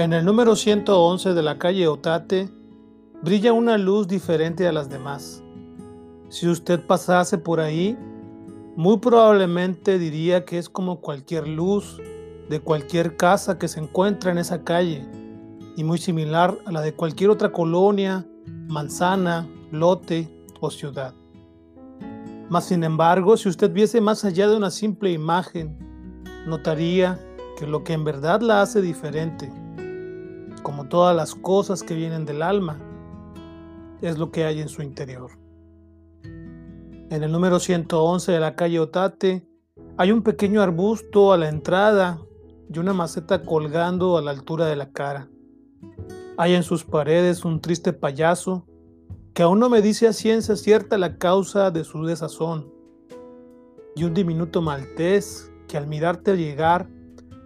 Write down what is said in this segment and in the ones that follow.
En el número 111 de la calle Otate brilla una luz diferente a las demás. Si usted pasase por ahí, muy probablemente diría que es como cualquier luz de cualquier casa que se encuentra en esa calle y muy similar a la de cualquier otra colonia, manzana, lote o ciudad. Mas sin embargo, si usted viese más allá de una simple imagen, notaría que lo que en verdad la hace diferente todas las cosas que vienen del alma, es lo que hay en su interior. En el número 111 de la calle Otate hay un pequeño arbusto a la entrada y una maceta colgando a la altura de la cara. Hay en sus paredes un triste payaso que aún no me dice a ciencia cierta la causa de su desazón, y un diminuto maltés que al mirarte llegar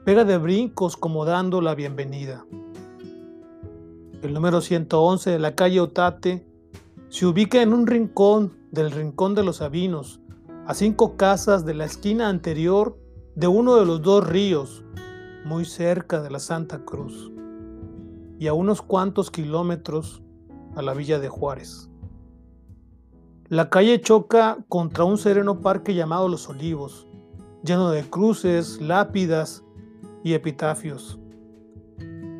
pega de brincos como dando la bienvenida el número 111 de la calle Otate, se ubica en un rincón del Rincón de los Sabinos, a cinco casas de la esquina anterior de uno de los dos ríos, muy cerca de la Santa Cruz, y a unos cuantos kilómetros a la villa de Juárez. La calle choca contra un sereno parque llamado Los Olivos, lleno de cruces, lápidas y epitafios.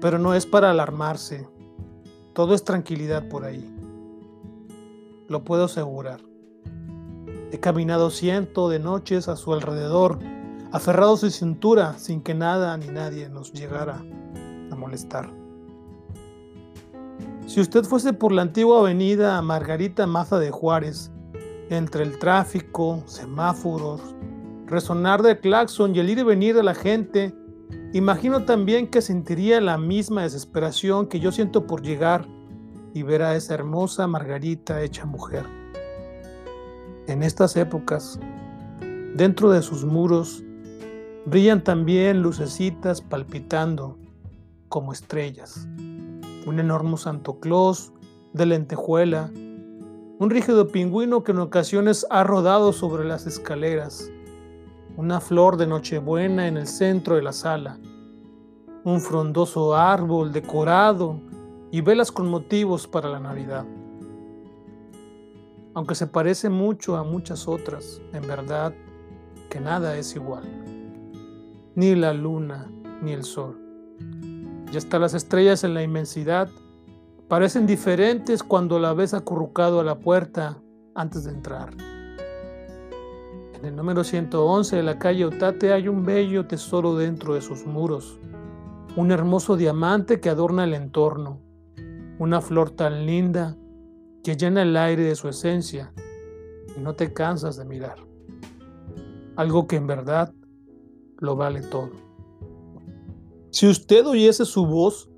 Pero no es para alarmarse. Todo es tranquilidad por ahí. Lo puedo asegurar. He caminado cientos de noches a su alrededor, aferrado su cintura, sin que nada ni nadie nos llegara a molestar. Si usted fuese por la antigua avenida Margarita Maza de Juárez, entre el tráfico, semáforos, resonar del claxon y el ir y venir de la gente, Imagino también que sentiría la misma desesperación que yo siento por llegar y ver a esa hermosa Margarita hecha mujer. En estas épocas, dentro de sus muros, brillan también lucecitas palpitando como estrellas. Un enorme Santo Claus de lentejuela, un rígido pingüino que en ocasiones ha rodado sobre las escaleras, una flor de Nochebuena en el centro de la sala, un frondoso árbol decorado y velas con motivos para la Navidad. Aunque se parece mucho a muchas otras, en verdad que nada es igual. Ni la luna ni el sol. Y hasta las estrellas en la inmensidad parecen diferentes cuando la ves acurrucado a la puerta antes de entrar. En el número 111 de la calle Otate hay un bello tesoro dentro de sus muros, un hermoso diamante que adorna el entorno, una flor tan linda que llena el aire de su esencia y no te cansas de mirar. Algo que en verdad lo vale todo. Si usted oyese su voz,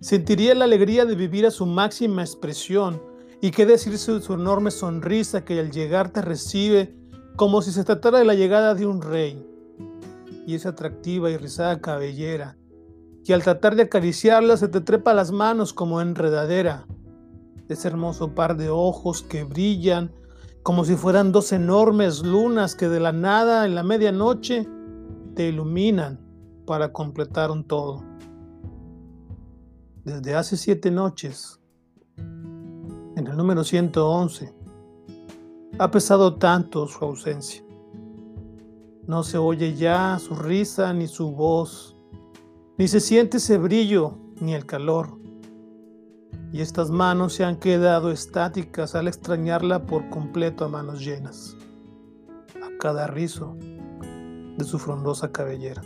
sentiría la alegría de vivir a su máxima expresión y qué decirse de su enorme sonrisa que al llegar te recibe como si se tratara de la llegada de un rey, y esa atractiva y rizada cabellera, que al tratar de acariciarla se te trepa las manos como enredadera, ese hermoso par de ojos que brillan como si fueran dos enormes lunas que de la nada en la medianoche te iluminan para completar un todo. Desde hace siete noches, en el número 111, ha pesado tanto su ausencia. No se oye ya su risa ni su voz, ni se siente ese brillo ni el calor. Y estas manos se han quedado estáticas al extrañarla por completo a manos llenas, a cada rizo de su frondosa cabellera.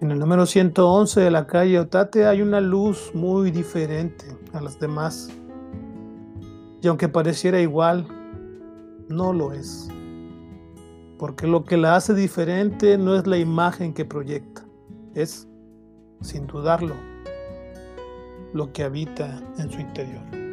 En el número 111 de la calle Otate hay una luz muy diferente a las demás y aunque pareciera igual, no lo es. Porque lo que la hace diferente no es la imagen que proyecta, es, sin dudarlo, lo que habita en su interior.